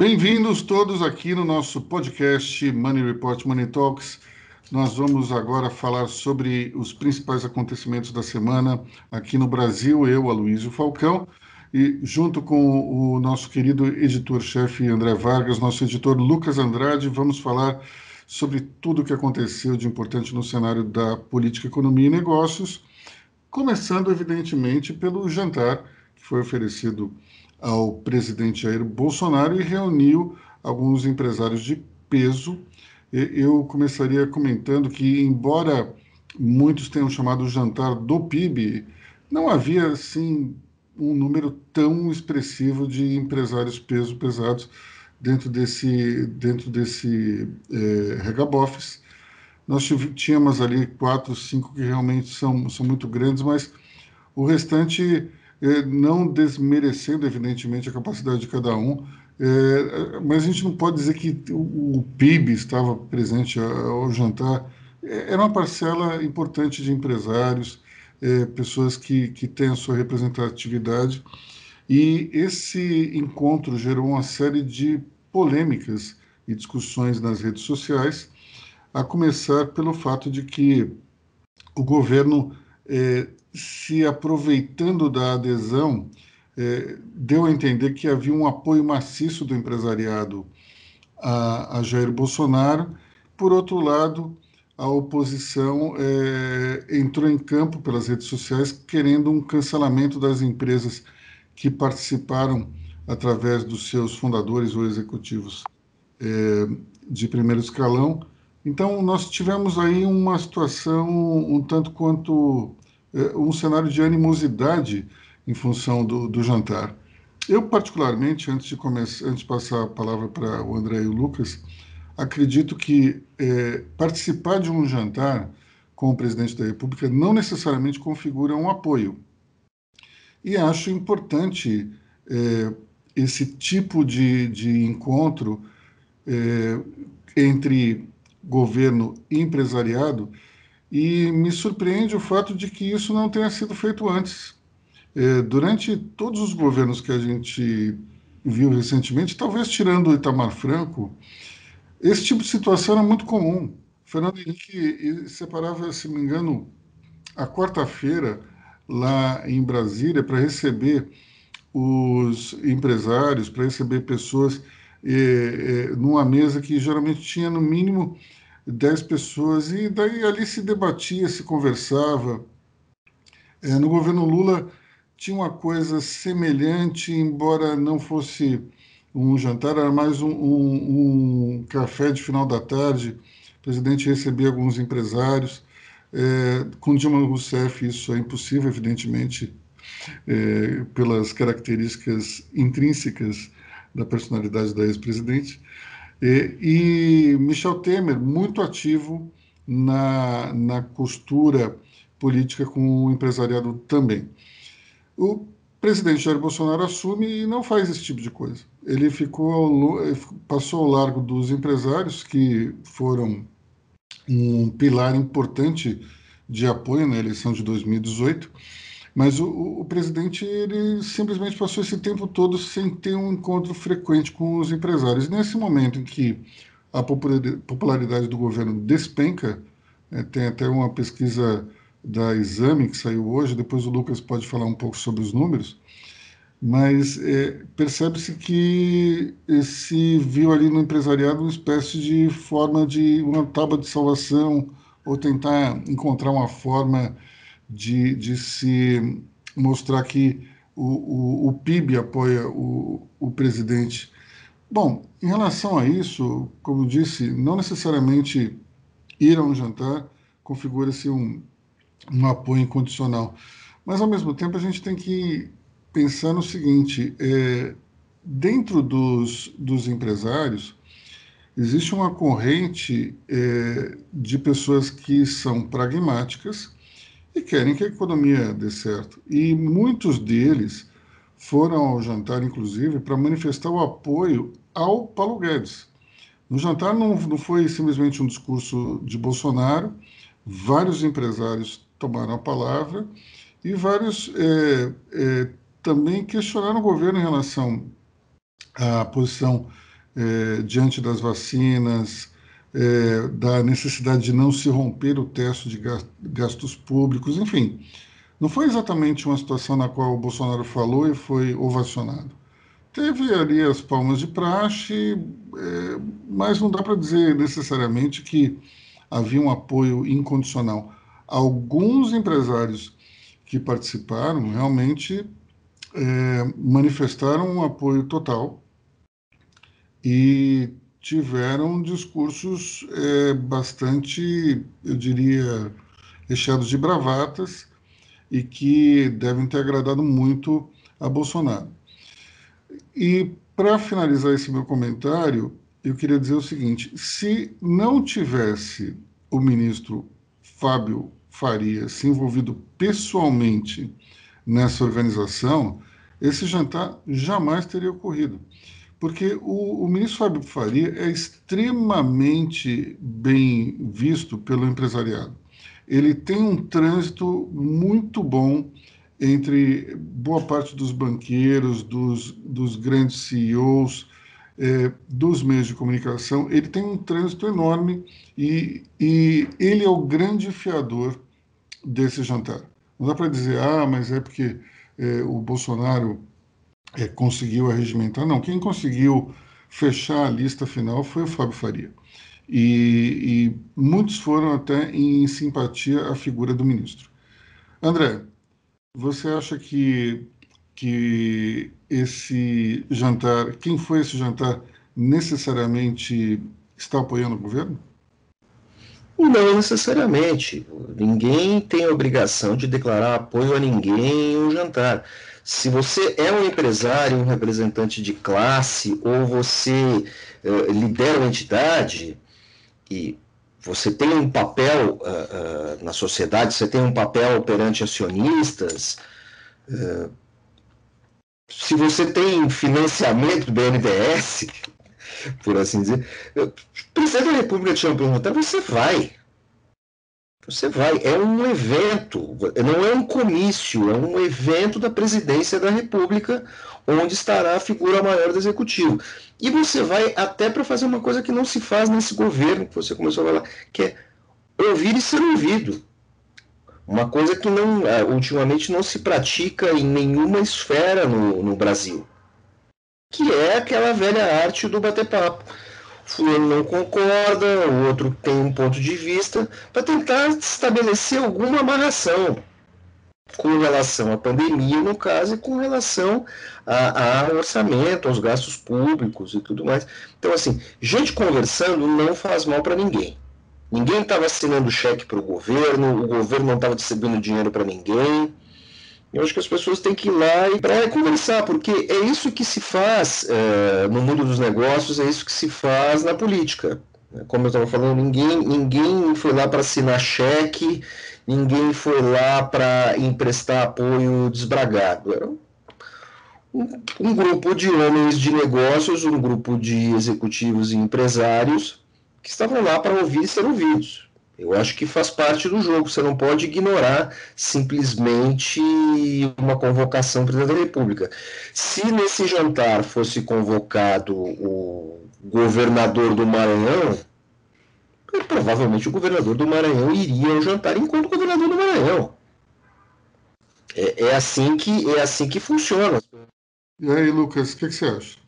Bem-vindos todos aqui no nosso podcast Money Report Money Talks. Nós vamos agora falar sobre os principais acontecimentos da semana aqui no Brasil. Eu, Aloysio Falcão, e junto com o nosso querido editor-chefe André Vargas, nosso editor Lucas Andrade, vamos falar sobre tudo o que aconteceu de importante no cenário da política, economia e negócios, começando, evidentemente, pelo jantar que foi oferecido ao presidente Jair Bolsonaro e reuniu alguns empresários de peso. Eu começaria comentando que, embora muitos tenham chamado o jantar do PIB, não havia assim um número tão expressivo de empresários peso pesados dentro desse dentro desse é. Nós tínhamos ali quatro, cinco que realmente são, são muito grandes, mas o restante não desmerecendo, evidentemente, a capacidade de cada um, é, mas a gente não pode dizer que o, PIB estava presente ao jantar. É, era uma parcela importante de empresários, é, pessoas que, que têm a sua representatividade, e esse encontro gerou uma série de polêmicas e discussões nas redes sociais, a começar pelo fato de que o governo é, se aproveitando da adesão, é, deu a entender que havia um apoio maciço do empresariado a, a Jair Bolsonaro. Por outro lado, a oposição é, entrou em campo pelas redes sociais querendo um cancelamento das empresas que participaram através dos seus fundadores ou executivos é, de primeiro escalão. Então, nós tivemos aí uma situação um tanto quanto um cenário de animosidade em função do, do jantar. Eu, particularmente, antes de, começar, antes de passar a palavra para o André e o Lucas, acredito que é, participar de um jantar com o presidente da República não necessariamente configura um apoio. E acho importante é, esse tipo de, de encontro é, entre governo e empresariado, e me surpreende o fato de que isso não tenha sido feito antes. É, durante todos os governos que a gente viu recentemente, talvez tirando o Itamar Franco, esse tipo de situação era muito comum. Fernando Henrique separava, se me engano, a quarta-feira lá em Brasília para receber os empresários, para receber pessoas é, é, numa mesa que geralmente tinha no mínimo 10 pessoas, e daí ali se debatia, se conversava. É, no governo Lula tinha uma coisa semelhante, embora não fosse um jantar, era mais um, um, um café de final da tarde. O presidente recebia alguns empresários. É, com Dilma Rousseff isso é impossível, evidentemente, é, pelas características intrínsecas da personalidade da ex-presidente. E, e Michel Temer, muito ativo na, na costura política com o empresariado também. O presidente Jair Bolsonaro assume e não faz esse tipo de coisa. Ele ficou passou ao largo dos empresários que foram um pilar importante de apoio na eleição de 2018 mas o, o, presidente ele simplesmente passou esse tempo todo sem ter um encontro frequente com os empresários. Nesse momento em que a popularidade do governo despenca, né, tem até uma pesquisa da Exame que saiu hoje, depois o Lucas pode falar um pouco sobre os números, mas é, percebe-se que se viu ali no empresariado uma espécie de forma de uma tábua de salvação ou tentar encontrar uma forma de, de se mostrar que o, o, o PIB apoia o, o presidente. Bom, em relação a isso, como disse, não necessariamente ir a um jantar configura-se um, um apoio incondicional. Mas, ao mesmo tempo, a gente tem que pensar no seguinte: é, dentro dos, dos empresários, existe uma corrente é, de pessoas que são pragmáticas e querem que a economia dê certo. E muitos deles foram ao jantar, inclusive, para manifestar o apoio ao Paulo Guedes. No jantar não, não foi simplesmente um discurso de Bolsonaro, vários empresários tomaram a palavra e vários é, é, também questionaram o governo em relação à posição é, diante das vacinas, é, da necessidade de não se romper o teto de gastos públicos, enfim. Não foi exatamente uma situação na qual o Bolsonaro falou e foi ovacionado. Teve ali as palmas de praxe, é, mas não dá para dizer necessariamente que havia um apoio incondicional. Alguns empresários que participaram realmente é, manifestaram um apoio total e tiveram discursos é, bastante, eu diria, recheados de bravatas e que devem ter agradado muito a Bolsonaro. E para finalizar esse meu comentário, eu queria dizer o seguinte: se não tivesse o ministro Fábio Faria se envolvido pessoalmente nessa organização, esse jantar jamais teria ocorrido porque o, o, ministro Fábio Faria é extremamente bem visto pelo empresariado. Ele tem um trânsito muito bom entre boa parte dos banqueiros, dos, dos grandes CEOs, é, dos meios de comunicação. Ele tem um trânsito enorme e, e ele é o grande fiador desse jantar. Não dá para dizer, ah, mas é porque é, o Bolsonaro é, conseguiu arregimentar. Não, quem conseguiu fechar a lista final foi o Fábio Faria. E, e muitos foram até em simpatia à figura do ministro. André, você acha que, que esse jantar, quem foi esse jantar, necessariamente está apoiando o governo? Não necessariamente. Ninguém tem obrigação de declarar apoio a ninguém em um jantar. Se você é um empresário, um representante de classe, ou você uh, lidera uma entidade e você tem um papel uh, uh, na sociedade, você tem um papel perante acionistas, se você tem financiamento do BNDES, por assim dizer, presidente da República te chama para você vai. Você vai, é um evento, não é um comício, é um evento da presidência da República, onde estará a figura maior do executivo. E você vai até para fazer uma coisa que não se faz nesse governo, que você começou a falar, que é ouvir e ser ouvido. Uma coisa que não, é, ultimamente não se pratica em nenhuma esfera no, no Brasil, que é aquela velha arte do bater papo fulano não concorda, o outro tem um ponto de vista, para tentar estabelecer alguma amarração com relação à pandemia, no caso, e com relação ao orçamento, aos gastos públicos e tudo mais. Então, assim, gente conversando não faz mal para ninguém. Ninguém estava assinando cheque para o governo, o governo não estava distribuindo dinheiro para ninguém. Eu acho que as pessoas têm que ir lá e para conversar, porque é isso que se faz é, no mundo dos negócios, é isso que se faz na política. Como eu estava falando, ninguém, ninguém foi lá para assinar cheque, ninguém foi lá para emprestar apoio desbragado. Era um, um grupo de homens de negócios, um grupo de executivos e empresários que estavam lá para ouvir e ser ouvidos. Eu acho que faz parte do jogo. Você não pode ignorar simplesmente uma convocação presidente da República. Se nesse jantar fosse convocado o governador do Maranhão, provavelmente o governador do Maranhão iria ao jantar enquanto governador do Maranhão. É, é assim que é assim que funciona. E aí, Lucas, o que, que você acha?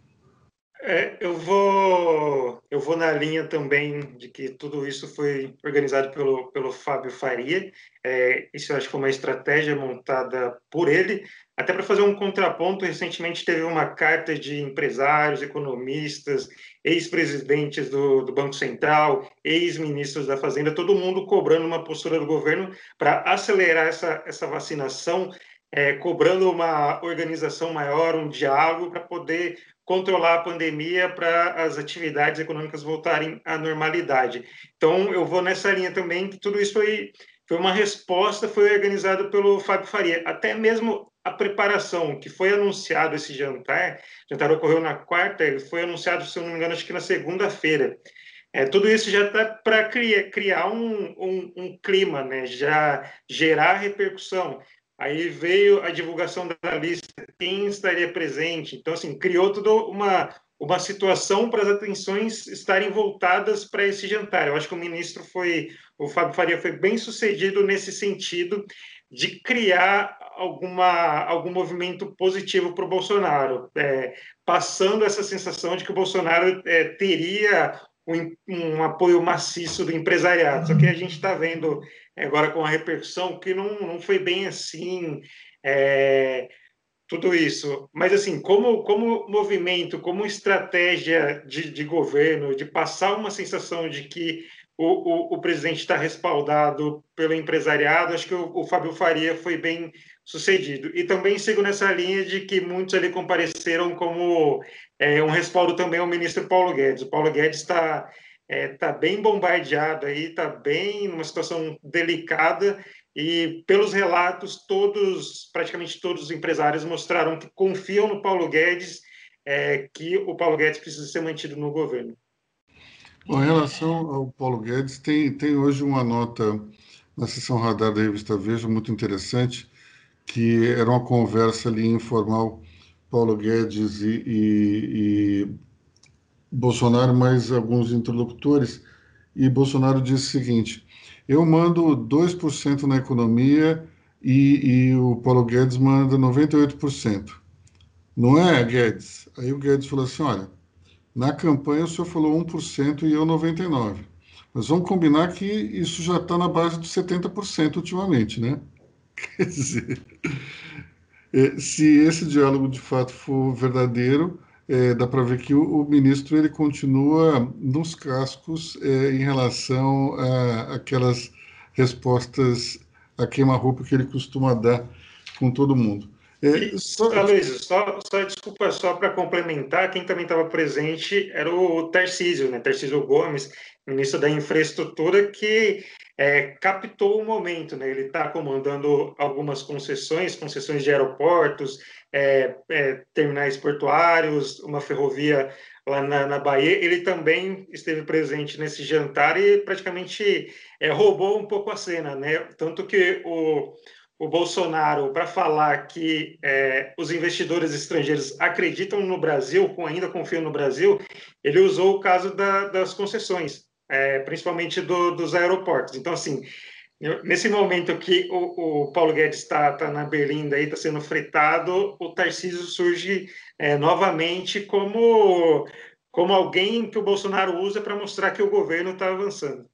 É, eu vou eu vou na linha também de que tudo isso foi organizado pelo, pelo Fábio Faria. É, isso eu acho que foi uma estratégia montada por ele, até para fazer um contraponto. Recentemente teve uma carta de empresários, economistas, ex-presidentes do, do Banco Central, ex-ministros da Fazenda, todo mundo cobrando uma postura do governo para acelerar essa, essa vacinação é, cobrando uma organização maior, um diálogo para poder controlar a pandemia para as atividades econômicas voltarem à normalidade. Então, eu vou nessa linha também, que tudo isso foi, foi uma resposta, foi organizado pelo Fábio Faria. Até mesmo a preparação, que foi anunciado esse jantar, o jantar ocorreu na quarta, ele foi anunciado, se eu não me engano, acho que na segunda-feira. É, tudo isso já está para criar, criar um, um, um, clima, né? já gerar repercussão. Aí veio a divulgação da lista, quem estaria presente. Então, assim, criou toda uma, uma situação para as atenções estarem voltadas para esse jantar. Eu acho que o ministro foi, o Fábio Faria foi bem sucedido nesse sentido de criar alguma, algum movimento positivo para o Bolsonaro, é, passando essa sensação de que o Bolsonaro é, teria um, um, apoio maciço do empresariado. Só que a gente está vendo agora com a repercussão que não, não foi bem assim. É, tudo isso. Mas, assim, como, como movimento, como estratégia de, de governo, de passar uma sensação de que o, o, o presidente está respaldado pelo empresariado, acho que o, o Fábio Faria foi bem sucedido. E também sigo nessa linha de que muitos ali compareceram como é, um respaldo também ao ministro Paulo Guedes. O Paulo Guedes está é, tá bem bombardeado aí, está bem numa situação delicada e pelos relatos, todos, praticamente todos os empresários mostraram que confiam no Paulo Guedes, é, que o Paulo Guedes precisa ser mantido no governo. Bom, em relação ao Paulo Guedes, tem, tem hoje uma nota na sessão radar da revista Veja muito interessante, que era uma conversa ali informal, Paulo Guedes e, e, e Bolsonaro, mais alguns interlocutores, e Bolsonaro disse o seguinte: eu mando 2% na economia e, e, o Paulo Guedes manda 98%. Não é, Guedes? Aí o Guedes falou assim: olha, na campanha o senhor falou 1% e eu 99%. Mas vamos combinar que isso já está na base dos 70% ultimamente, né? Quer dizer, é, se esse diálogo de fato for verdadeiro, é, dá para ver que o, o, ministro ele continua nos cascos é, em relação a aquelas respostas a queima-roupa que ele costuma dar com todo mundo. É, só... só, só desculpa, só para complementar, quem também estava presente era o Tarcísio, né? Tarcísio Gomes, ministro da Infraestrutura, que é, captou o momento, né? Ele está comandando algumas concessões, concessões de aeroportos, é, é, terminais portuários, uma ferrovia lá na, na, Bahia. Ele também esteve presente nesse jantar e praticamente é, roubou um pouco a cena, né? Tanto que o, o Bolsonaro, para falar que é, os investidores estrangeiros acreditam no Brasil, ainda confiam no Brasil, ele usou o caso da, das concessões, é, principalmente do, dos aeroportos. Então, assim, Nesse momento que o, o Paulo Guedes está tá na Berlinda e está sendo fritado, o Tarcísio surge é, novamente como, como alguém que o Bolsonaro usa para mostrar que o governo está avançando.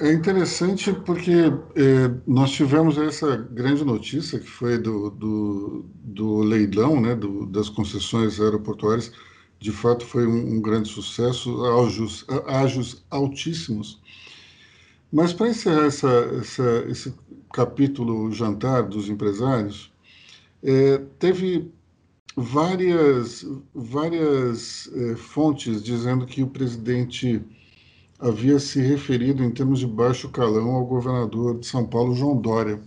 É interessante porque é, nós tivemos essa grande notícia que foi do, do, do leilão né, do, das concessões aeroportuárias. De fato, foi um, um grande sucesso, ágios, ágios altíssimos. Mas para encerrar essa, essa, esse capítulo jantar dos empresários, é, teve várias, várias é, fontes dizendo que o presidente havia se referido em termos de baixo calão ao governador de São Paulo, João Dória.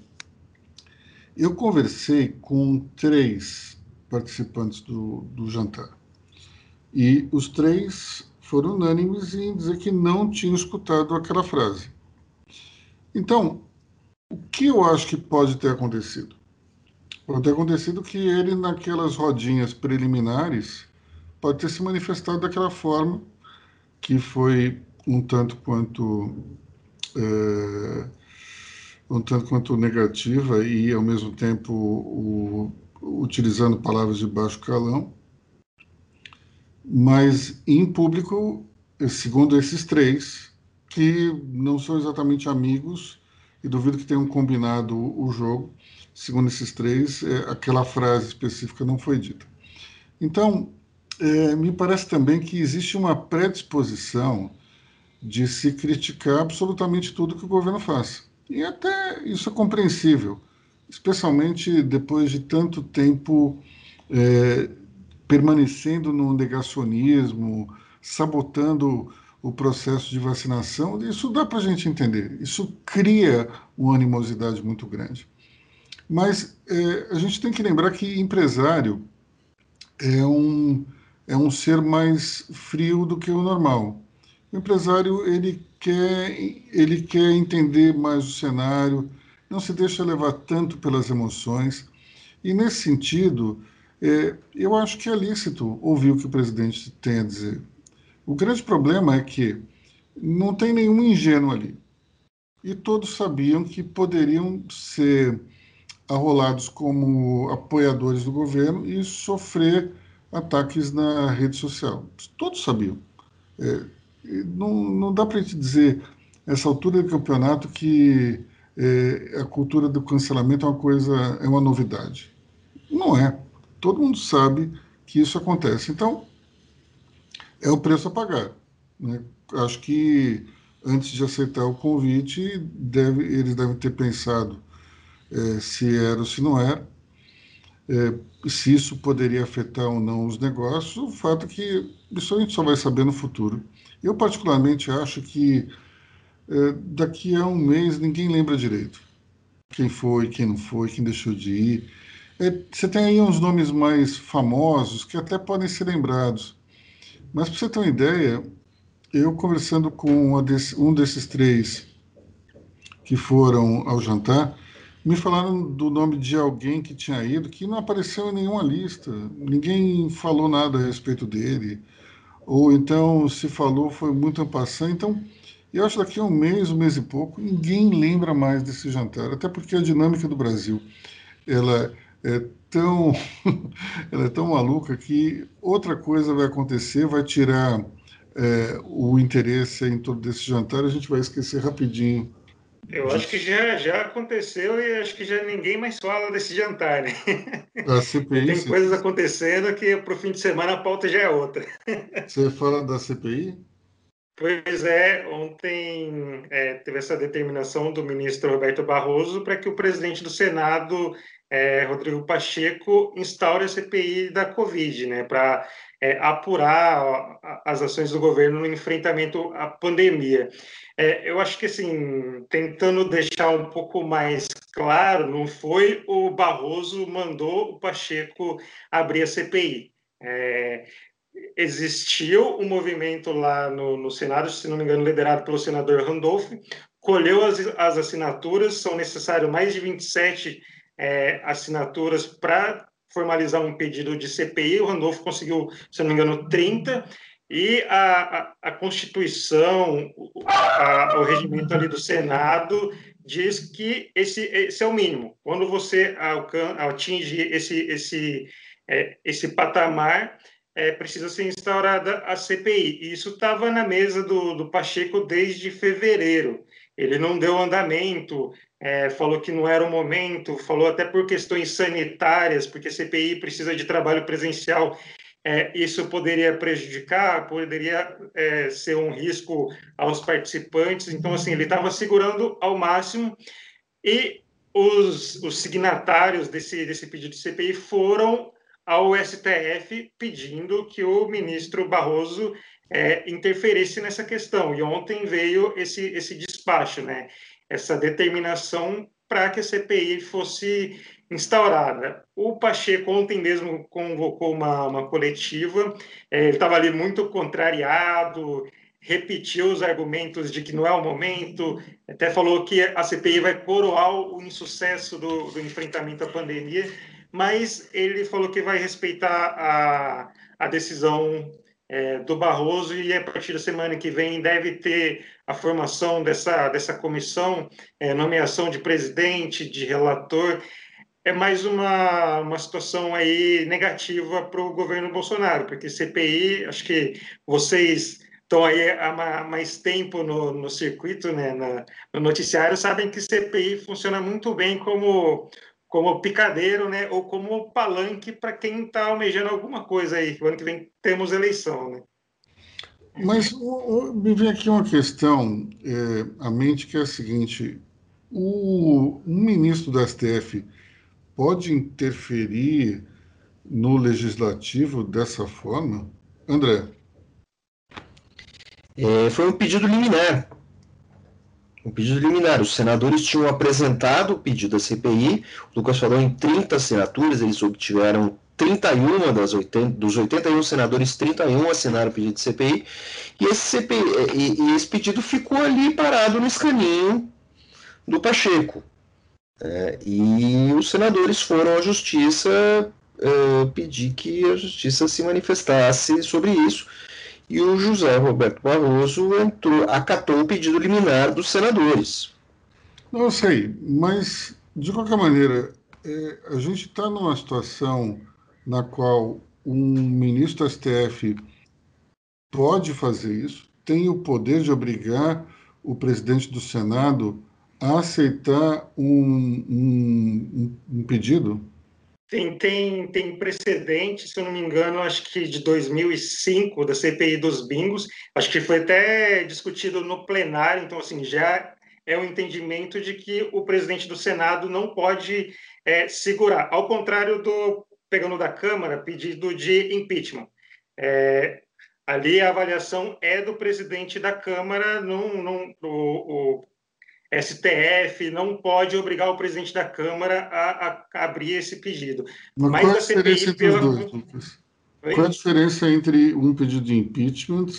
Eu conversei com três participantes do, do jantar e os três foram unânimes em dizer que não tinham escutado aquela frase. Então, o que eu acho que pode ter acontecido? Pode ter acontecido que ele, naquelas rodinhas preliminares, pode ter se manifestado daquela forma que foi um tanto quanto é, um tanto quanto negativa e ao mesmo tempo o, utilizando palavras de baixo calão, mas em público, segundo esses três, que não são exatamente amigos e duvido que tenham combinado o jogo. Segundo esses três, é, aquela frase específica não foi dita. Então, é, me parece também que existe uma predisposição de se criticar absolutamente tudo que o governo faz. E até isso é compreensível, especialmente depois de tanto tempo é, permanecendo no negacionismo, sabotando o processo de vacinação, isso dá para a gente entender. Isso cria uma animosidade muito grande. Mas é, a gente tem que lembrar que empresário é um, é um ser mais frio do que o normal. O empresário ele quer, ele quer entender mais o cenário, não se deixa levar tanto pelas emoções. E nesse sentido, É, eu acho que é lícito ouvir o que o presidente tem a dizer. O grande problema é que não tem nenhum ingênuo ali. E todos sabiam que poderiam ser arrolados como apoiadores do governo e sofrer ataques na rede social. Todos sabiam. É, não, não dá para gente dizer, essa altura do campeonato, que é, a cultura do cancelamento é uma coisa, é uma novidade. Não é. Todo mundo sabe que isso acontece. Então, é o preço a pagar. Né? Acho que antes de aceitar o convite, deve, eles devem ter pensado é, se era ou se não era, é, se isso poderia afetar ou não os negócios. O fato é que isso a gente só vai saber no futuro. Eu, particularmente, acho que é, daqui a um mês ninguém lembra direito quem foi, quem não foi, quem deixou de ir. É, você tem aí uns nomes mais famosos que até podem ser lembrados. Mas, para você ter uma ideia, eu conversando com um desses três que foram ao jantar, me falaram do nome de alguém que tinha ido que não apareceu em nenhuma lista. Ninguém falou nada a respeito dele. Ou então, se falou, foi muito ampassando. Então, eu acho que daqui a um mês, um mês e pouco, ninguém lembra mais desse jantar. Até porque a dinâmica do Brasil ela é tão, ela é tão maluca que outra coisa vai acontecer, vai tirar é, o interesse em torno desse jantar, a gente vai esquecer rapidinho eu acho que já, já aconteceu e acho que já ninguém mais fala desse jantar, né? Da CPI, Tem coisas acontecendo que para o fim de semana a pauta já é outra. Você fala da CPI? Pois é, ontem é, teve essa determinação do ministro Roberto Barroso para que o presidente do Senado, é, Rodrigo Pacheco, instaure a CPI da Covid, né? Para é, apurar as ações do governo no enfrentamento à pandemia. É, eu acho que, assim, tentando deixar um pouco mais claro, não foi o Barroso mandou o Pacheco abrir a CPI. É, existiu um movimento lá no, no, Senado, se não me engano, liderado pelo senador Randolph, colheu as, as assinaturas, são necessárias mais de 27 é, assinaturas para formalizar um pedido de CPI, o Randolph conseguiu, se não me engano, 30, e a, a, a Constituição, a, o regimento ali do Senado, diz que esse, esse é o mínimo. Quando você atinge esse, esse, é, esse patamar, é, precisa ser instaurada a CPI. E isso estava na mesa do, do Pacheco desde fevereiro. Ele não deu andamento, é, falou que não era o momento, falou até por questões sanitárias, porque CPI precisa de trabalho presencial. É, isso poderia prejudicar, poderia é, ser um risco aos participantes. Então, assim, ele estava segurando ao máximo e os, os signatários desse, desse pedido de CPI foram ao STF pedindo que o ministro Barroso é, interferisse nessa questão. E ontem veio esse, esse despacho, né? essa determinação para que a CPI fosse instaurada. O Pacheco ontem mesmo convocou uma, uma coletiva, é, ele estava ali muito contrariado, repetiu os argumentos de que não é o momento, até falou que a CPI vai coroar o insucesso do, do enfrentamento à pandemia, mas ele falou que vai respeitar a, a decisão é, do Barroso e a partir da semana que vem deve ter a formação dessa, dessa comissão, é, nomeação de presidente, de relator. É mais uma, uma situação aí negativa para o governo Bolsonaro, porque CPI, acho que vocês estão aí há mais tempo no, no circuito, né, na, no noticiário, sabem que CPI funciona muito bem como como picadeiro, né, ou como palanque para quem está almejando alguma coisa aí. O ano que vem temos eleição, né? Mas o, o, me vem aqui uma questão é, à mente que é a seguinte: o um ministro do STF pode interferir no legislativo dessa forma, André? É, foi um pedido liminar um pedido liminar. Os senadores tinham apresentado o pedido da CPI, o Lucas falou em 30 assinaturas, eles obtiveram 31 das 80, dos 81 senadores, 31 assinaram o pedido de CPI, e esse, CPI, e, e esse pedido ficou ali parado no escaninho do Pacheco. É, e os senadores foram à justiça uh, pedir que a justiça se manifestasse sobre isso. E o José Roberto Barroso entrou, acatou o pedido liminar dos senadores. Não sei, mas de qualquer maneira, é, a gente está numa situação na qual um ministro do STF pode fazer isso, tem o poder de obrigar o presidente do Senado a aceitar um, um, um pedido? Tem, tem, tem precedente, se eu não me engano, acho que de 2005, da CPI dos bingos, acho que foi até discutido no plenário, então, assim, já é o um entendimento de que o presidente do Senado não pode é, segurar, ao contrário do, pegando da Câmara, pedido de impeachment. É, ali a avaliação é do presidente da Câmara, não, não, o, o STF não pode obrigar o presidente da Câmara a, a abrir esse pedido. Mas, Mas qual a diferença entre pela... os dois, Lucas? Oi? Qual a diferença entre um pedido de impeachment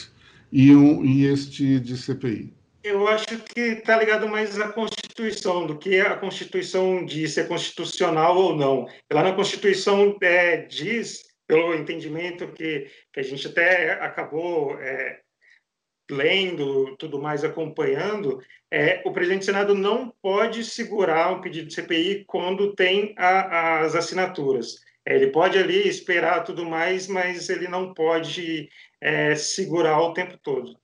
e, um, e este de CPI? Eu acho que está ligado mais à Constituição, do que a Constituição diz se é constitucional ou não. Lá na Constituição é, diz, pelo entendimento que, que a gente até acabou é, lendo, tudo mais, acompanhando, é, o presidente do Senado não pode segurar um pedido de CPI quando tem a, as assinaturas. É, ele pode ali esperar tudo mais, mas ele não pode é, segurar o tempo todo.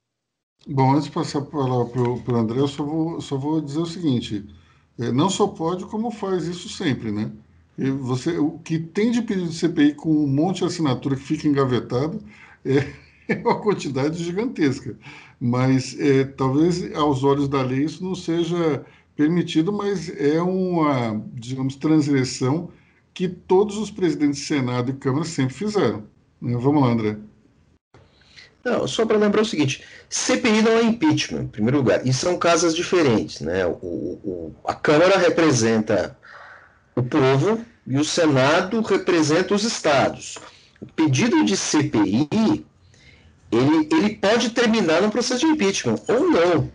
Bom, antes de passar a palavra para o André, eu só vou, só vou dizer o seguinte: é, não só pode, como faz isso sempre, né? E você, o que tem de pedido de CPI com um monte de assinatura que fica engavetado é é uma quantidade gigantesca. Mas é, talvez aos olhos da lei isso não seja permitido, mas é uma, digamos, transgressão que todos os presidentes de Senado e Câmara sempre fizeram. Né? Vamos lá, André. Não, só para lembrar o seguinte: CPI não é impeachment, em primeiro lugar, e são casas diferentes. Né? O, o, a Câmara representa o povo e o Senado representa os estados. O pedido de CPI ele, ele pode terminar no processo de impeachment ou não.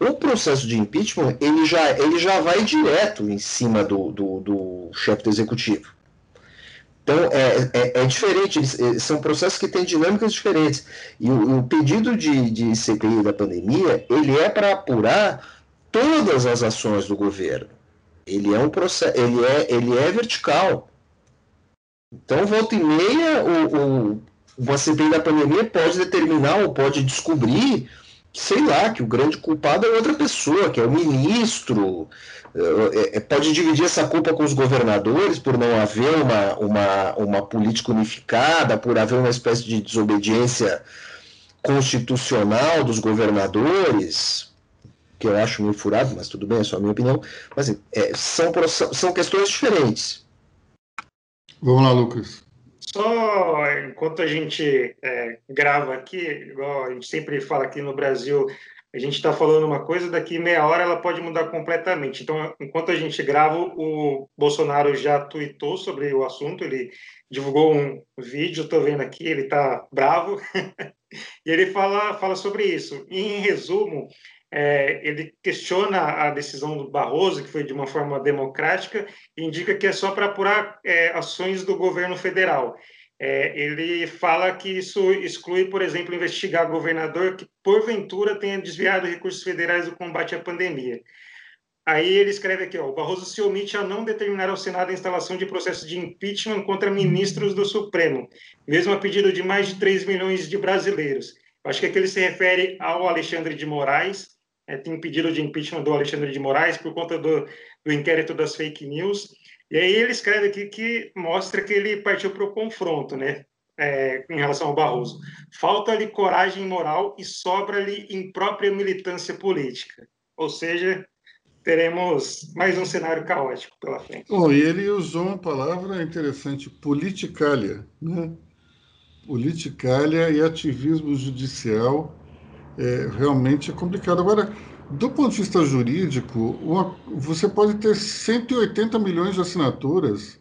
O processo de impeachment ele já, ele já vai direto em cima do, do, do chefe do executivo. Então é, é, é diferente, é, são processos que têm dinâmicas diferentes. E o, o pedido de, de CPI da pandemia ele é para apurar todas as ações do governo. Ele é um processo, ele é, ele é vertical. Então, volta e meia, o, o uma CPI da pandemia pode determinar ou pode descobrir, sei lá, que o grande culpado é outra pessoa, que é o ministro. É, é, pode dividir essa culpa com os governadores por não haver uma, uma, uma política unificada, por haver uma espécie de desobediência constitucional dos governadores, que eu acho meio furado, mas tudo bem, é só a minha opinião. Mas é, são, são questões diferentes. Vamos lá, Lucas. Só enquanto a gente é, grava aqui, igual a gente sempre fala aqui no Brasil, a gente está falando uma coisa, daqui meia hora ela pode mudar completamente. Então, enquanto a gente grava, o Bolsonaro já tweetou sobre o assunto, ele divulgou um vídeo, estou vendo aqui, ele está bravo, e ele fala, fala sobre isso. Em resumo, é, ele questiona a decisão do Barroso, que foi de uma forma democrática, e indica que é só para apurar é, ações do governo federal. É, ele fala que isso exclui, por exemplo, investigar governador que, porventura, tenha desviado recursos federais do combate à pandemia. Aí ele escreve aqui, ó, o Barroso se omite a não determinar ao Senado a instalação de processo de impeachment contra ministros do Supremo, mesmo a pedido de mais de 3 milhões de brasileiros. Acho que aqui ele se refere ao Alexandre de Moraes, é, tem pedido de impeachment do Alexandre de Moraes por conta do, do inquérito das fake news. E aí ele escreve aqui que mostra que ele partiu para o confronto, né? É, em relação ao Barroso. Falta-lhe coragem moral e sobra-lhe imprópria militância política. Ou seja, teremos mais um cenário caótico pela frente. Bom, e ele usou uma palavra interessante, politicália, né? Politicália e ativismo judicial é, realmente é complicado. Agora, do ponto de vista jurídico, uma, você pode ter 180 milhões de assinaturas,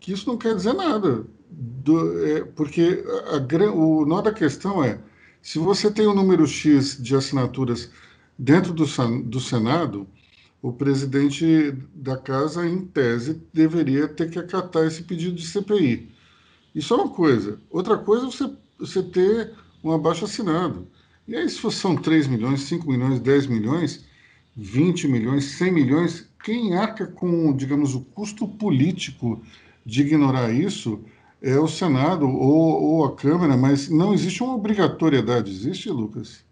que isso não quer dizer nada. Do, é, porque a, a, o nó da questão é, se você tem um número X de assinaturas dentro do, do Senado, o presidente da casa, em tese, deveria ter que acatar esse pedido de CPI. Isso é uma coisa. Outra coisa é você, você ter um abaixo assinado. E aí, se são 3 milhões, 5 milhões, 10 milhões, 20 milhões, 100 milhões, quem arca com, digamos, o custo político de ignorar isso é o Senado ou, ou a Câmara, mas não existe uma obrigatoriedade, existe, Lucas?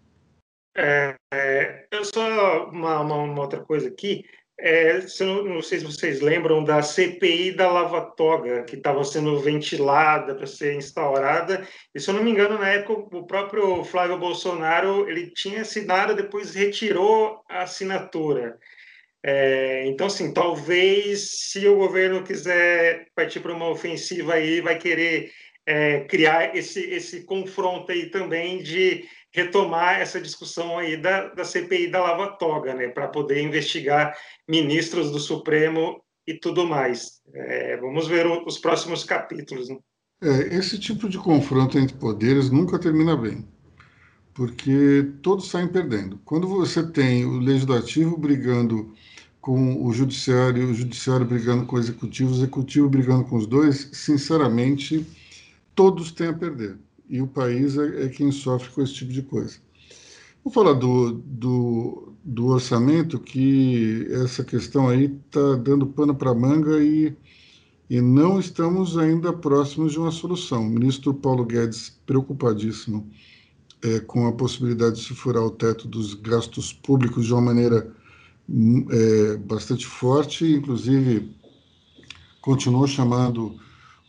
É, é, eu só uma, uma, uma, outra coisa aqui. É, se não, não, sei se vocês lembram da CPI da Lava Toga, que estava sendo ventilada para ser instaurada. E se eu não me engano, na época, o próprio Flávio Bolsonaro ele tinha assinado, depois retirou a assinatura. É, então, assim, talvez se o governo quiser partir para uma ofensiva aí, vai querer é, criar esse, esse confronto aí também de retomar essa discussão aí da, da CPI da Lava Toga, né, para poder investigar ministros do Supremo e tudo mais. É, vamos ver o, os próximos capítulos. Né? É, esse tipo de confronto entre poderes nunca termina bem, porque todos saem perdendo. Quando você tem o legislativo brigando com o judiciário, o judiciário brigando com o executivo, o executivo brigando com os dois, sinceramente, todos têm a perder e o país é, é quem sofre com esse tipo de coisa. Vou falar do, do, do orçamento, que essa questão aí está dando pano para manga e, e não estamos ainda próximos de uma solução. O ministro Paulo Guedes, preocupadíssimo é, com a possibilidade de se furar o teto dos gastos públicos de uma maneira é, bastante forte, inclusive continuou chamando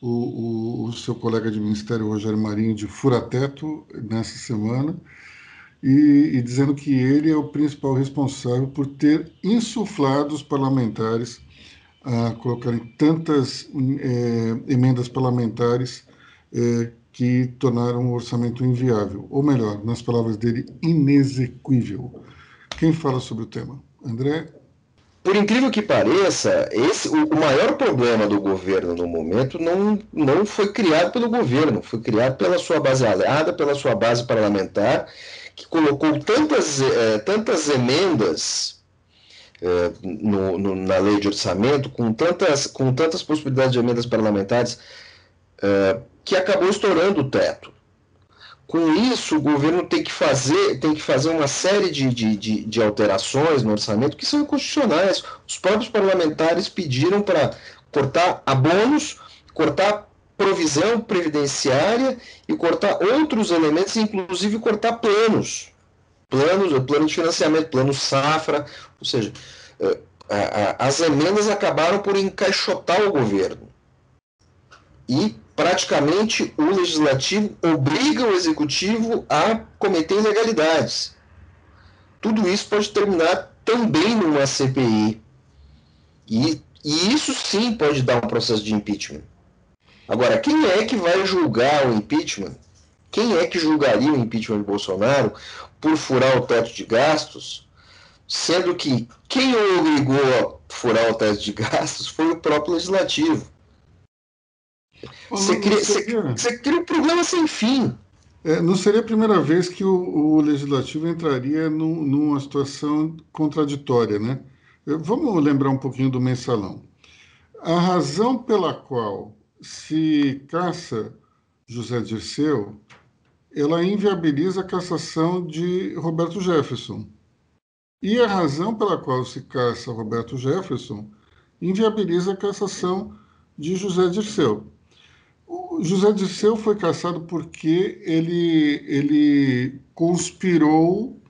o, o, o, seu colega de ministério, Rogério Marinho, de furateto nessa semana, e, e, dizendo que ele é o principal responsável por ter insuflado os parlamentares a colocarem tantas é, emendas parlamentares é, que tornaram o orçamento inviável, ou melhor, nas palavras dele, inexequível. Quem fala sobre o tema? André por incrível que pareça, esse, o, o, maior problema do governo no momento não, não foi criado pelo governo, foi criado pela sua base aliada, pela sua base parlamentar, que colocou tantas, eh, tantas emendas eh, no, no, na lei de orçamento, com tantas, com tantas possibilidades de emendas parlamentares, eh, que acabou estourando o teto. Com isso, o governo tem que fazer, tem que fazer uma série de, de, de, de alterações no orçamento que são inconstitucionais. Os próprios parlamentares pediram para cortar abonos, cortar provisão previdenciária e cortar outros elementos, inclusive cortar planos. Planos, plano de financiamento, plano safra, ou seja, eh, as emendas acabaram por encaixotar o governo. E praticamente o legislativo obriga o executivo a cometer ilegalidades. Tudo isso pode terminar também numa CPI. E, e isso sim pode dar um processo de impeachment. Agora, quem é que vai julgar o impeachment? Quem é que julgaria o impeachment de Bolsonaro por furar o teto de gastos, sendo que quem o obrigou a furar o teto de gastos foi o próprio legislativo? Você cria, seria... você cria um problema sem fim. É, não seria a primeira vez que o, o legislativo entraria num, numa situação contraditória, né? Vamos lembrar um pouquinho do mensalão. A razão pela qual se caça José Dirceu, ela inviabiliza a cassação de Roberto Jefferson. E a razão pela qual se caça Roberto Jefferson inviabiliza a cassação de José Dirceu. O José Dirceu foi caçado porque ele, ele conspirou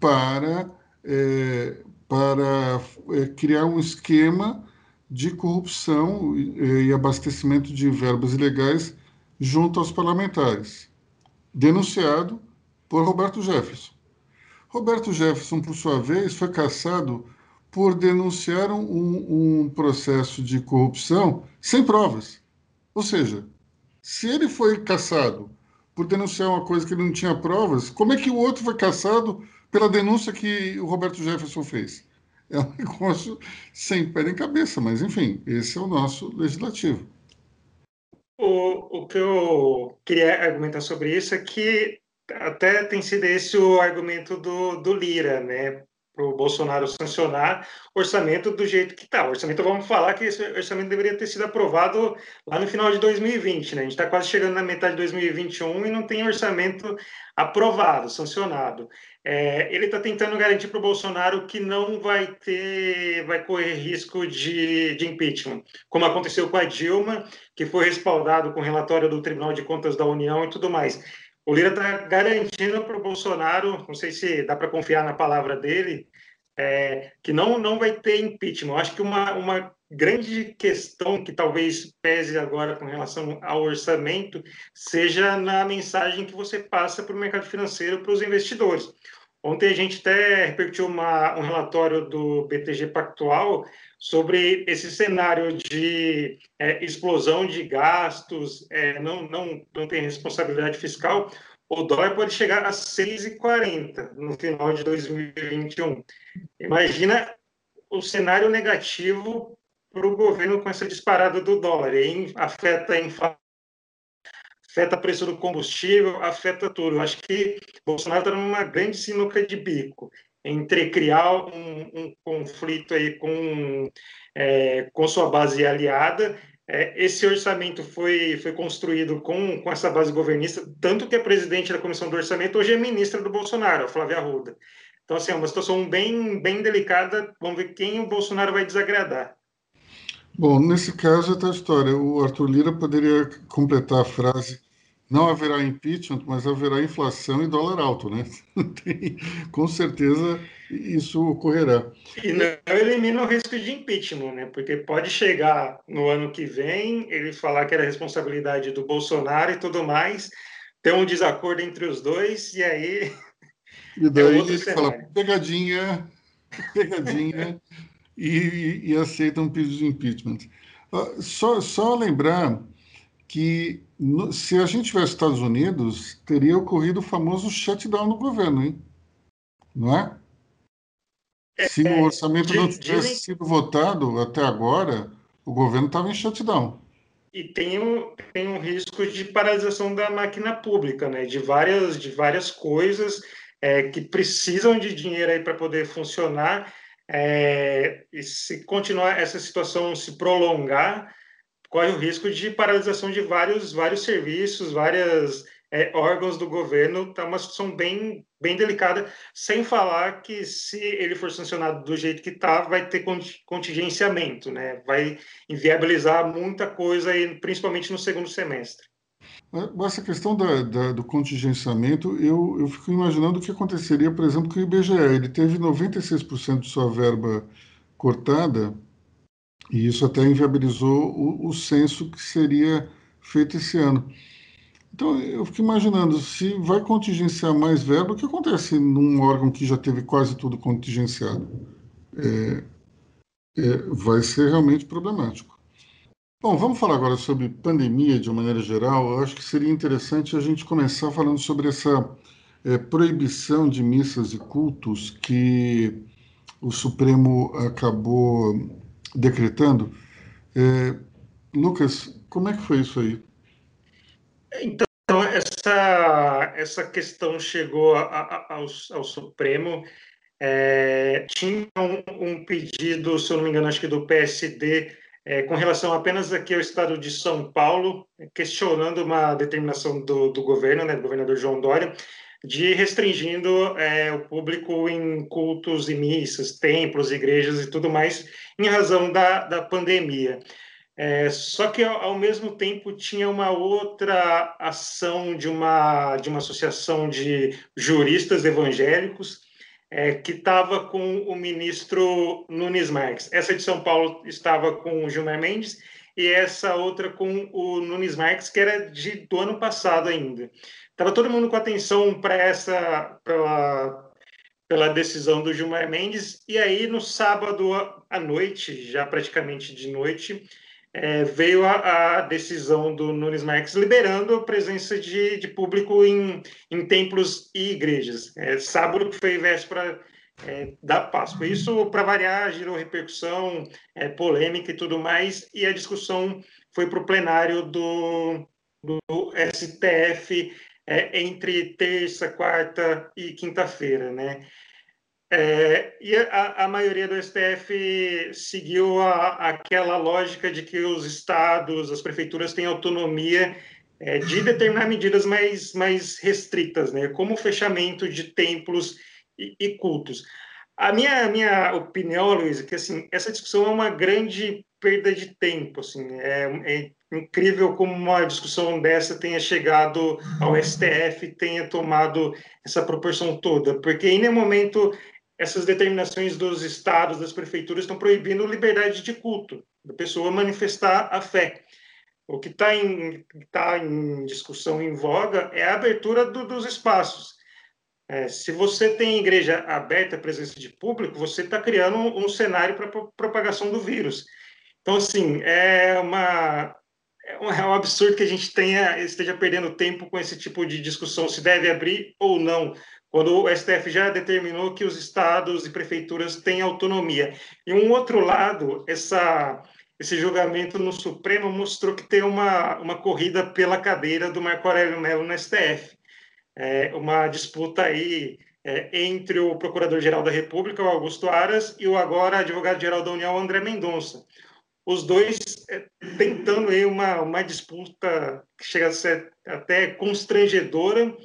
para, é, para é, criar um esquema de corrupção e, e abastecimento de verbas ilegais junto aos parlamentares, denunciado por Roberto Jefferson. Roberto Jefferson, por sua vez, foi caçado por denunciar um, um processo de corrupção sem provas. Ou seja, se ele foi caçado por denunciar uma coisa que ele não tinha provas, como é que o outro foi caçado pela denúncia que o Roberto Jefferson fez? É um negócio sem pé nem cabeça, mas enfim, esse é o nosso legislativo. O, o que eu queria argumentar sobre isso é que até tem sido esse o argumento do, do Lira, né? O Bolsonaro sancionar orçamento do jeito que está. Orçamento, vamos falar que esse orçamento deveria ter sido aprovado lá no final de 2020, né? A gente está quase chegando na metade de 2021 e não tem orçamento aprovado, sancionado. É, ele está tentando garantir para o Bolsonaro que não vai ter, vai correr risco de, de impeachment, como aconteceu com a Dilma, que foi respaldado com o relatório do Tribunal de Contas da União e tudo mais. O Lira está garantindo para o Bolsonaro, não sei se dá para confiar na palavra dele, é, que não, não vai ter impeachment. Eu acho que uma, uma grande questão que talvez pese agora com relação ao orçamento seja na mensagem que você passa para o mercado financeiro, para os investidores. Ontem a gente até repercutiu uma, um relatório do BTG Pactual sobre esse cenário de é, explosão de gastos, é, não, não, não tem responsabilidade fiscal, o dólar pode chegar a 6,40 no final de 2021. Imagina o cenário negativo para o governo com essa disparada do dólar. E afeta a inflação, afeta o preço do combustível, afeta tudo. Eu acho que Bolsonaro está numa grande sinuca de bico entre criar um, um conflito aí com, é, com sua base aliada. É, esse orçamento foi, foi construído com, com essa base governista, tanto que a presidente da Comissão do Orçamento hoje é ministra do Bolsonaro, a Flávia Arruda. Então, assim, é uma situação bem, bem delicada. Vamos ver quem o Bolsonaro vai desagradar. Bom, nesse caso é a história. O Arthur Lira poderia completar a frase não haverá impeachment, mas haverá inflação e dólar alto, né? Com certeza isso ocorrerá. E não elimina o risco de impeachment, né? Porque pode chegar no ano que vem, ele falar que era responsabilidade do Bolsonaro e tudo mais, ter um desacordo entre os dois, e aí. E daí é ele fala pegadinha, pegadinha, e, e aceita um pedido de impeachment. Uh, só, só lembrar que se a gente tivesse Estados Unidos, teria ocorrido o famoso shutdown no governo, hein? Não é? é se o orçamento não tivesse sido votado até agora, o governo estava em shutdown. E tem um, tem um risco de paralisação da máquina pública, né? De várias, de várias coisas é, que precisam de dinheiro aí para poder funcionar. É, e se continuar essa situação se prolongar, corre o risco de paralisação de vários, vários serviços, vários é, órgãos do governo. Está uma situação bem, bem delicada, sem falar que se ele for sancionado do jeito que está, vai ter contingenciamento, né? vai inviabilizar muita coisa, principalmente no segundo semestre. Essa questão da, da, do contingenciamento, eu, eu fico imaginando o que aconteceria, por exemplo, com o IBGE. Ele teve 96% de sua verba cortada e isso até inviabilizou o, o censo que seria feito esse ano. Então, eu fico imaginando, se vai contingenciar mais verba, o que acontece num órgão que já teve quase tudo contingenciado? É, é, vai ser realmente problemático. Bom, vamos falar agora sobre pandemia de uma maneira geral. Eu acho que seria interessante a gente começar falando sobre essa é, proibição de missas e cultos que o Supremo acabou decretando. É, Lucas, como é que foi isso aí? Então, essa, essa questão chegou a, a, ao, ao, Supremo. É, tinha um, um, pedido, se eu não me engano, acho que do PSD, é, com relação apenas aqui ao estado de São Paulo, questionando uma determinação do, do governo, né, do governador João Dória, de restringindo é, o público em cultos e missas, templos, igrejas e tudo mais, em razão da, da pandemia. É, só que, ao mesmo tempo, tinha uma outra ação de uma, de uma associação de juristas evangélicos é, que estava com o ministro Nunes Marques. Essa de São Paulo estava com o Gilmar Mendes e essa outra com o Nunes Marques, que era de, do ano passado ainda. Estava todo mundo com atenção para essa, pela, pela decisão do Gilmar Mendes, e aí no sábado à noite, já praticamente de noite, é, veio a, a, decisão do Nunes Marques liberando a presença de, de público em, em templos e igrejas. É, sábado foi véspera é, da Páscoa. Isso, para variar, gerou repercussão, é, polêmica e tudo mais, e a discussão foi para o plenário do, do STF é, entre terça, quarta e quinta-feira, né? É, e a, a, maioria do STF seguiu a, aquela lógica de que os estados, as prefeituras têm autonomia é, de determinar medidas mais, mais restritas, né, como o fechamento de templos e, e cultos. A minha, minha opinião, Luiz, é que assim, essa discussão é uma grande perda de tempo. Assim, é, é incrível como uma discussão dessa tenha chegado ao STF, tenha tomado essa proporção toda, porque em nenhum momento essas determinações dos estados, das prefeituras, estão proibindo liberdade de culto, da pessoa manifestar a fé. O que está em, tá em discussão, em voga, é a abertura do, dos espaços. É, se você tem igreja aberta, presença de público, você está criando um, um cenário para propagação do vírus. Então, assim, é, uma, é um, é um absurdo que a gente tenha, esteja perdendo tempo com esse tipo de discussão, se deve abrir ou não, quando o STF já determinou que os estados e prefeituras têm autonomia. E um outro lado, essa esse julgamento no Supremo mostrou que tem uma, uma corrida pela cadeira do Marco Aurélio Mello no STF. É uma disputa aí é, entre o Procurador-Geral da República, o Augusto Aras, e o agora advogado-geral da União, André Mendonça. Os dois é, tentando aí uma, uma disputa que chega a ser até constrangedora,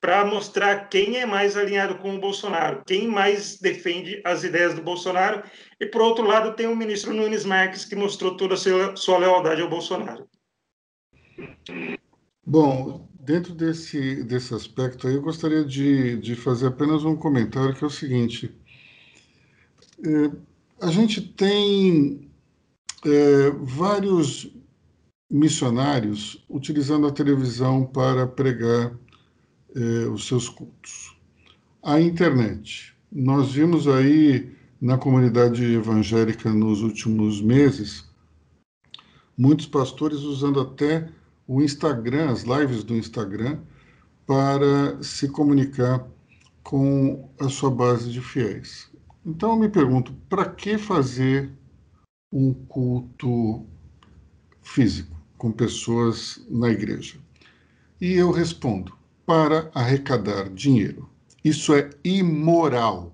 para mostrar quem é mais alinhado com o Bolsonaro, quem mais defende as ideias do Bolsonaro. E, por outro lado, tem o ministro Nunes Marques, que mostrou toda a sua lealdade ao Bolsonaro. Bom, dentro desse, desse aspecto aí, eu gostaria de, de fazer apenas um comentário, que é o seguinte. É, a gente tem é, vários missionários utilizando a televisão para pregar eh, os seus cultos. A internet. Nós vimos aí na comunidade evangélica nos últimos meses muitos pastores usando até o Instagram, as lives do Instagram, para se comunicar com a sua base de fiéis. Então eu me pergunto, para que fazer um culto físico com pessoas na igreja? E eu respondo: para arrecadar dinheiro. Isso é imoral.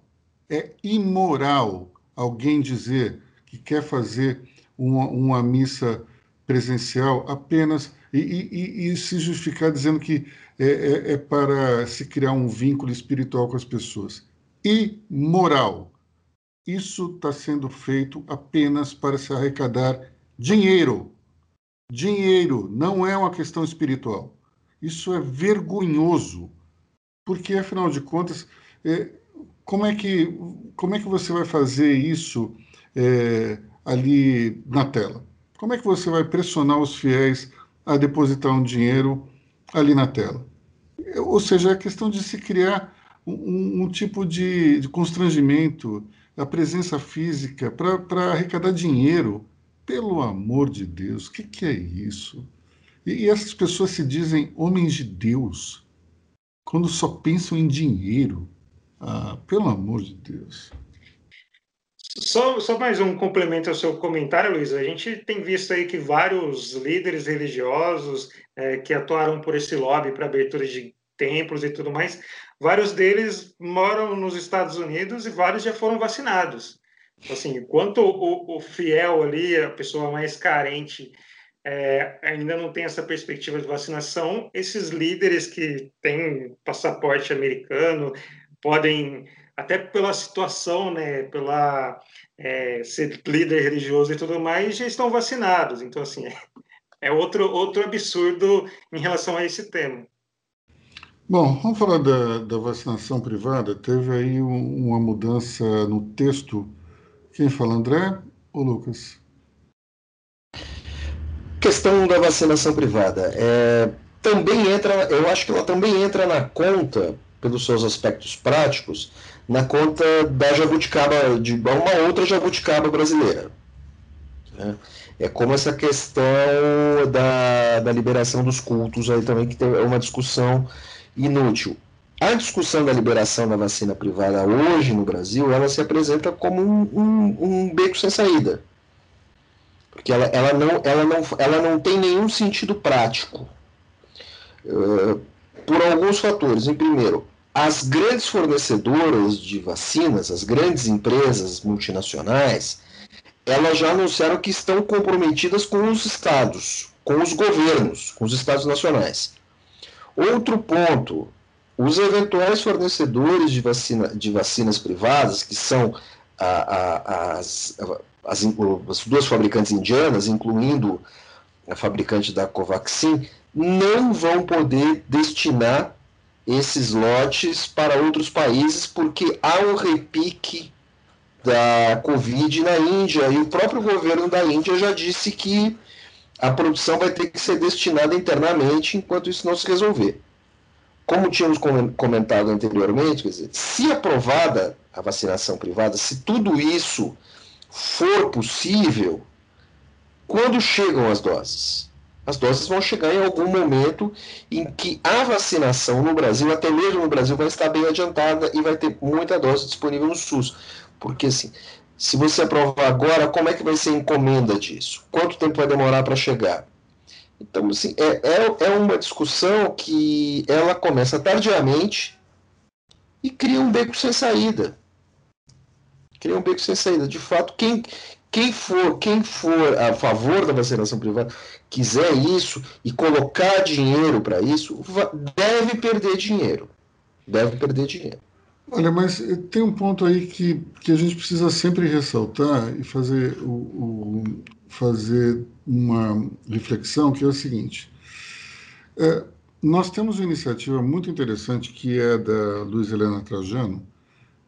É imoral alguém dizer que quer fazer uma, uma missa presencial apenas e, e, e, se justificar dizendo que é, é, é para se criar um vínculo espiritual com as pessoas. Imoral. Isso está sendo feito apenas para se arrecadar dinheiro. Dinheiro não é uma questão espiritual. Isso é vergonhoso, porque afinal de contas, é, como é que como é que você vai fazer isso é, ali na tela? Como é que você vai pressionar os fiéis a depositar um dinheiro ali na tela? Ou seja, é questão de se criar um, um tipo de, de, constrangimento, a presença física para arrecadar dinheiro. Pelo amor de Deus, o que, que é isso? E essas pessoas se dizem homens de Deus quando só pensam em dinheiro. Ah, pelo amor de Deus. Só, só mais um complemento ao seu comentário, Luiz. A gente tem visto aí que vários líderes religiosos é, que atuaram por esse lobby para abertura de templos e tudo mais, vários deles moram nos Estados Unidos e vários já foram vacinados. Assim, enquanto o, o fiel ali, a pessoa mais carente, é, ainda não tem essa perspectiva de vacinação, esses líderes que têm passaporte americano podem, até pela situação, né, pela é, ser líder religioso e tudo mais, já estão vacinados. Então, assim, é, é outro, outro absurdo em relação a esse tema. Bom, vamos falar da, da vacinação privada. Teve aí um, uma mudança no texto. Quem fala, André ou Lucas? questão da vacinação privada. É, também entra, eu acho que ela também entra na conta, pelos seus aspectos práticos, na conta da jabuticaba, de uma outra jabuticaba brasileira. Né? É como essa questão da, da liberação dos cultos aí também, que é uma discussão inútil. A discussão da liberação da vacina privada hoje no Brasil, ela se apresenta como um, um, um beco sem saída. Porque ela, ela, não, ela, não, ela não tem nenhum sentido prático. Uh, por alguns fatores. Em primeiro, as grandes fornecedoras de vacinas, as grandes empresas multinacionais, elas já anunciaram que estão comprometidas com os estados, com os governos, com os estados nacionais. Outro ponto, os eventuais fornecedores de, vacina, de vacinas privadas, que são a, a, as, as, as, duas fabricantes indianas, incluindo a fabricante da Covaxin, não vão poder destinar esses lotes para outros países, porque há um repique da Covid na Índia, e o próprio governo da Índia já disse que a produção vai ter que ser destinada internamente enquanto isso não se resolver. Como tínhamos comentado anteriormente, quer dizer, se aprovada a vacinação privada, se tudo isso for possível, quando chegam as doses? As doses vão chegar em algum momento em que a vacinação no Brasil, até mesmo no Brasil, vai estar bem adiantada e vai ter muita dose disponível no SUS. Porque assim, se você aprovar agora, como é que vai ser a encomenda disso? Quanto tempo vai demorar para chegar? Então, assim, é, é, é uma discussão que ela começa tardiamente e cria um beco sem saída. Cria um beco sem saída. De fato, quem, quem for, quem for a favor da vacinação privada, quiser isso e colocar dinheiro para isso, deve perder dinheiro. Deve perder dinheiro. Olha, mas tem um ponto aí que, que a gente precisa sempre ressaltar e fazer, o, o fazer uma reflexão, que é o seguinte. É, nós temos uma iniciativa muito interessante que é da Luiz Helena Trajano,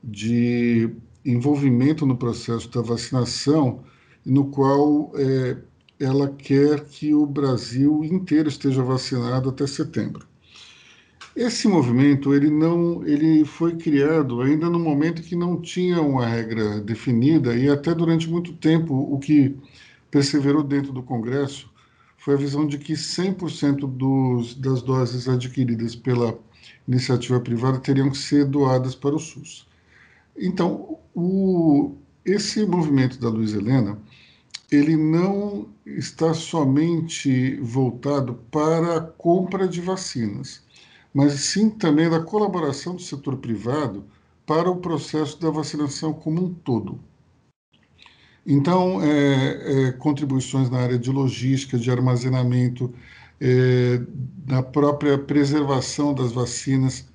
de envolvimento no processo da vacinação, no qual é, ela quer que o Brasil inteiro esteja vacinado até setembro. Esse movimento ele não ele foi criado ainda no momento que não tinha uma regra definida e até durante muito tempo o que perseverou dentro do Congresso foi a visão de que 100% dos, das doses adquiridas pela iniciativa privada teriam que ser doadas para o SUS. Então, o, esse movimento da Luiz Helena, ele não está somente voltado para a compra de vacinas mas sim também da colaboração do setor privado para o processo da vacinação como um todo. Então, é, é, contribuições na área de logística, de armazenamento, é, na própria preservação das vacinas,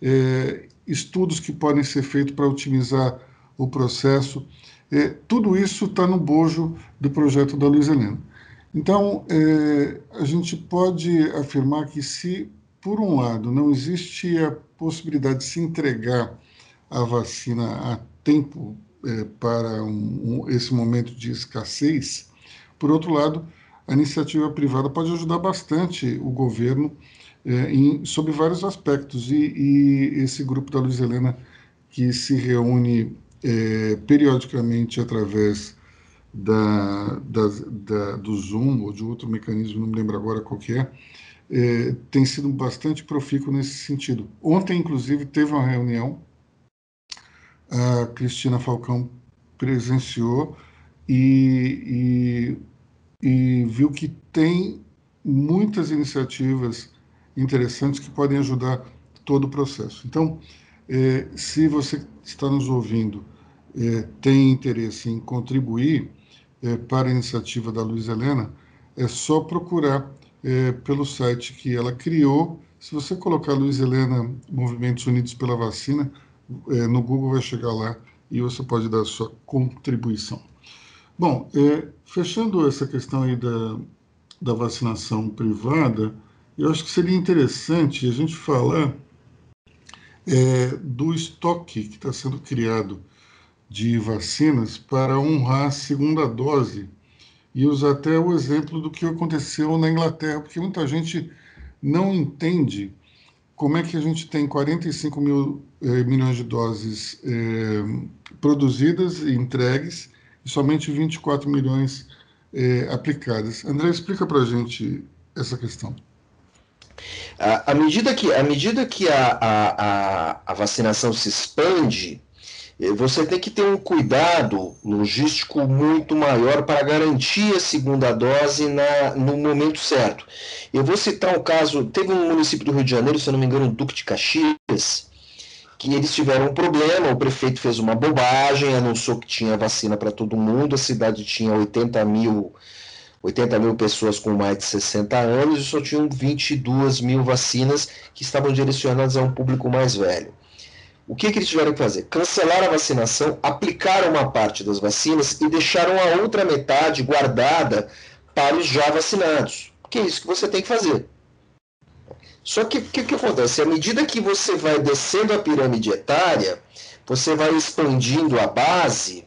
é, estudos que podem ser feitos para otimizar o processo, é, tudo isso está no bojo do projeto da Luiz Helena. Então, é, a gente pode afirmar que se por um lado, não existe a possibilidade de se entregar a vacina a tempo é, para um, um, esse momento de escassez, por outro lado, a iniciativa privada pode ajudar bastante o governo é, em, sobre vários aspectos. E, e, esse grupo da Luiz Helena, que se reúne é, periodicamente através da, da, da, do Zoom ou de outro mecanismo, não me lembro agora qual é, é, tem sido bastante profícuo nesse sentido. Ontem, inclusive, teve uma reunião, a Cristina Falcão presenciou e, e, e viu que tem muitas iniciativas interessantes que podem ajudar todo o processo. Então, é, se você está nos ouvindo, é, tem interesse em contribuir é, para a iniciativa da Luiz Helena, é só procurar pelo site que ela criou. Se você colocar Luiz Helena Movimentos Unidos pela Vacina, no Google vai chegar lá e você pode dar a sua contribuição. Bom, fechando essa questão aí da, da vacinação privada, eu acho que seria interessante a gente falar é, do estoque que está sendo criado de vacinas para honrar a segunda dose e usar até o exemplo do que aconteceu na Inglaterra, porque muita gente não entende como é que a gente tem 45 mil eh, milhões de doses eh, produzidas e entregues e somente 24 milhões eh, aplicadas. André, explica para a gente essa questão. À medida que, à medida que a, a, a vacinação se expande, eh, você tem que ter um cuidado logístico muito maior para garantir a segunda dose na, no momento certo. Eu vou citar um caso, teve um município do Rio de Janeiro, se eu não me engano, Duque de Caxias, que eles tiveram um problema, o prefeito fez uma bobagem, anunciou que tinha vacina para todo mundo, a cidade tinha 80 mil, 80 mil pessoas com mais de 60 anos e só tinham 22 mil vacinas que estavam direcionadas a um público mais velho. O que, que eles tiveram que fazer? Cancelaram a vacinação, aplicaram uma parte das vacinas e deixaram a outra metade guardada para os já vacinados. Que é isso que você tem que fazer. Só que o que, que acontece? À medida que você vai descendo a pirâmide etária, você vai expandindo a base,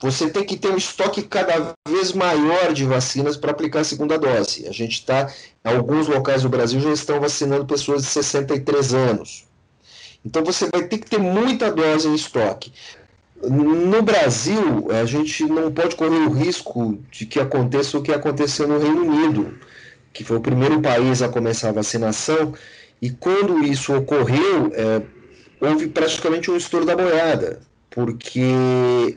você tem que ter um estoque cada vez maior de vacinas para aplicar a segunda dose. A gente está, em alguns locais do Brasil já estão vacinando pessoas de 63 anos. Então você vai ter que ter muita dose em estoque. No Brasil, a gente não pode correr o risco de que aconteça o que aconteceu no Reino Unido, que foi o primeiro país a começar a vacinação, e quando isso ocorreu, é, houve praticamente um estouro da boiada, porque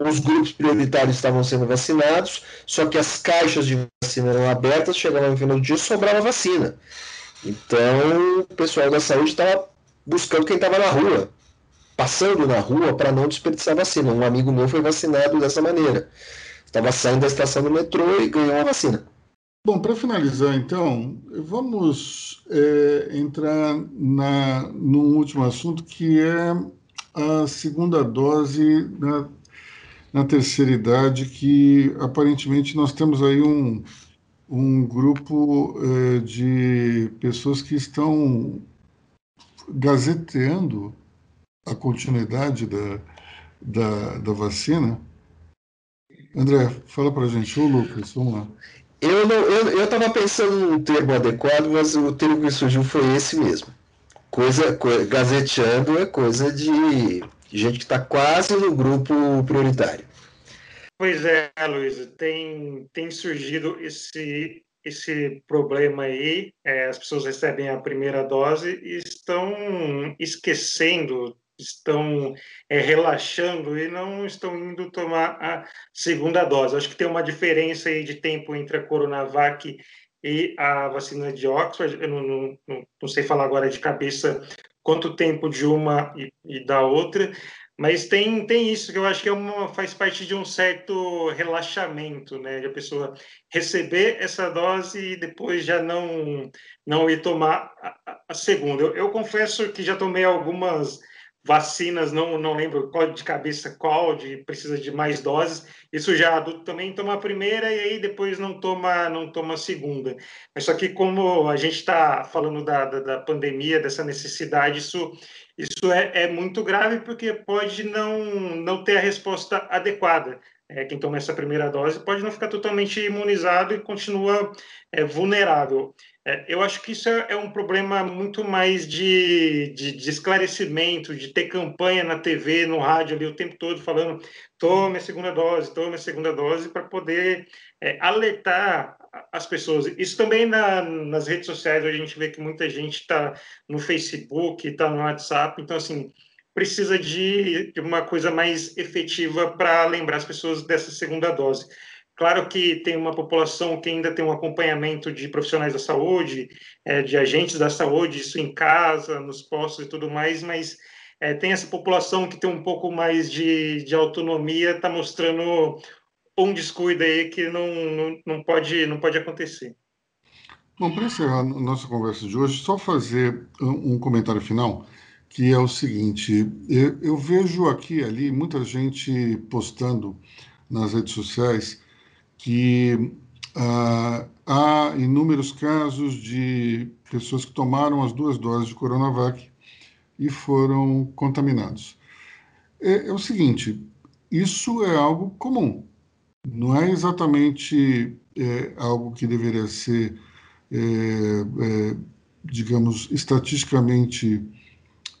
os grupos prioritários estavam sendo vacinados, só que as caixas de vacina eram abertas, chegava no final do dia e sobrava vacina. Então, o pessoal da saúde estava buscando quem estava na rua, passando na rua para não desperdiçar vacina. Um amigo meu foi vacinado dessa maneira. Estava saindo da estação do metrô e ganhou a vacina. Bom, para finalizar, então, vamos é, entrar na, num último assunto que é a segunda dose na, na terceira idade, que aparentemente nós temos aí um, um grupo é, de pessoas que estão gazeteando a continuidade da, da, da vacina. André, fala para a gente, ô Lucas, vamos lá. Eu eu estava pensando num termo adequado, mas o termo que surgiu foi esse mesmo. Coisa, co, gazeteando é coisa de gente que está quase no grupo prioritário. Pois é, Luiz, tem, tem surgido esse, esse problema aí, é, as pessoas recebem a primeira dose e estão esquecendo, estão é, relaxando e não estão indo tomar a segunda dose. Acho que tem uma diferença aí de tempo entre a Coronavac e a vacina de Oxford. Eu não, não, não, não sei falar agora de cabeça quanto tempo de uma e, e da outra, mas tem, tem isso que eu acho que é uma, faz parte de um certo relaxamento, né? De a pessoa receber essa dose e depois já não, não ir tomar a, a segunda. Eu, eu, confesso que já tomei algumas vacinas, não, não lembro qual de cabeça qual, de precisa de mais doses. Isso já adulto também toma a primeira e aí depois não toma não toma a segunda. Mas só que como a gente está falando da, da, da pandemia, dessa necessidade, isso isso é, é muito grave porque pode não, não ter a resposta adequada. É, quem toma essa primeira dose pode não ficar totalmente imunizado e continua é, vulnerável. É, eu acho que isso é, é um problema muito mais de, de, de, esclarecimento, de ter campanha na TV, no rádio ali o tempo todo falando tome a segunda dose, tome a segunda dose, para poder é, alertar as pessoas. Isso também na, nas redes sociais, a gente vê que muita gente está no Facebook, está no WhatsApp, então, assim, precisa de, de uma coisa mais efetiva para lembrar as pessoas dessa segunda dose. Claro que tem uma população que ainda tem um acompanhamento de profissionais da saúde, é, de agentes da saúde, isso em casa, nos postos e tudo mais, mas é, tem essa população que tem um pouco mais de, de autonomia, está mostrando um descuido aí que não, não, não, pode, não pode acontecer. Bom, para encerrar nossa conversa de hoje, só fazer um comentário final, que é o seguinte: eu, eu vejo aqui ali muita gente postando nas redes sociais que ah, há inúmeros casos de pessoas que tomaram as duas doses de Coronavac e foram contaminados. É, é o seguinte: isso é algo comum não é exatamente é, algo que deveria ser, é, é, digamos, estatisticamente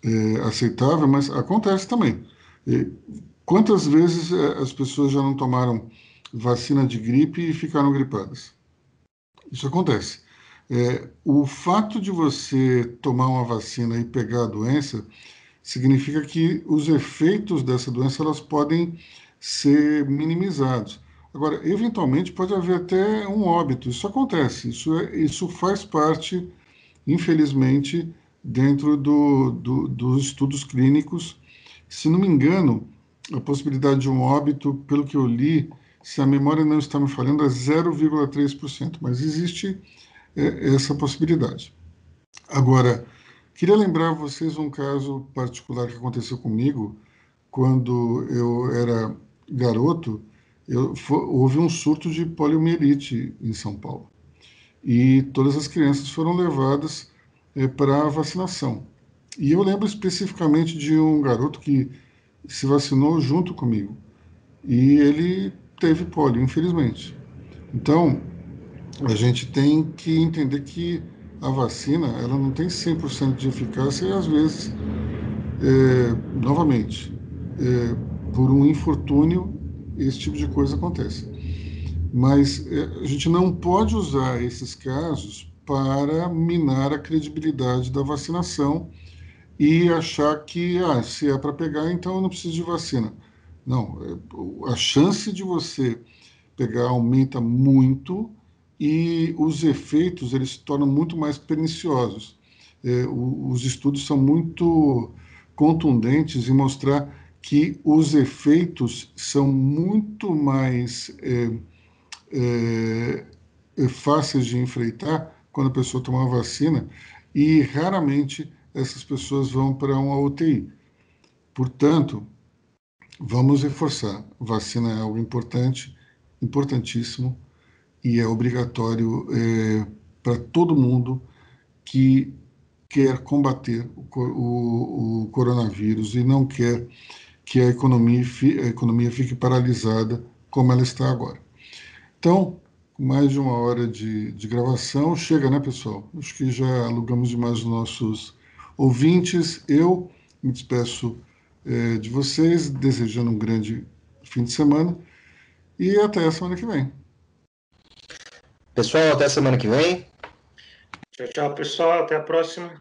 é, aceitável, mas acontece também. quantas vezes é, as pessoas já não tomaram vacina de gripe e ficaram gripadas? Isso acontece. É, o fato de você tomar uma vacina e pegar a doença significa que os efeitos dessa doença elas podem ser minimizados. Agora, eventualmente pode haver até um óbito, isso acontece, isso, é, isso faz parte, infelizmente, dentro do, do, dos estudos clínicos. Se não me engano, a possibilidade de um óbito, pelo que eu li, se a memória não está me falhando, é 0,3%, mas existe é, essa possibilidade. Agora, queria lembrar vocês um caso particular que aconteceu comigo quando eu era garoto. Eu, houve um surto de poliomielite em São Paulo e todas as crianças foram levadas é, para a vacinação. E eu lembro especificamente de um garoto que se vacinou junto comigo e ele teve polio, infelizmente. Então, a gente tem que entender que a vacina ela não tem 100% de eficácia e às vezes, é, novamente, é, por um infortúnio, esse tipo de coisa acontece. Mas é, a gente não pode usar esses casos para minar a credibilidade da vacinação e achar que ah, se é para pegar, então eu não preciso de vacina. Não, é, a chance de você pegar aumenta muito e os efeitos eles se tornam muito mais perniciosos. É, os estudos são muito contundentes em mostrar que os efeitos são muito mais é, é, é fáceis de enfrentar quando a pessoa toma a vacina e raramente essas pessoas vão para uma UTI. Portanto, vamos reforçar: vacina é algo importante, importantíssimo e é obrigatório é, para todo mundo que quer combater o, o, o, coronavírus e não quer que a economia, a economia fique paralisada como ela está agora. Então, mais de uma hora de, de gravação, chega, né, pessoal? Acho que já alugamos demais os nossos ouvintes. Eu me despeço é, de vocês, desejando um grande fim de semana e até a semana que vem. Pessoal, até a semana que vem. Tchau, tchau, pessoal. Até a próxima.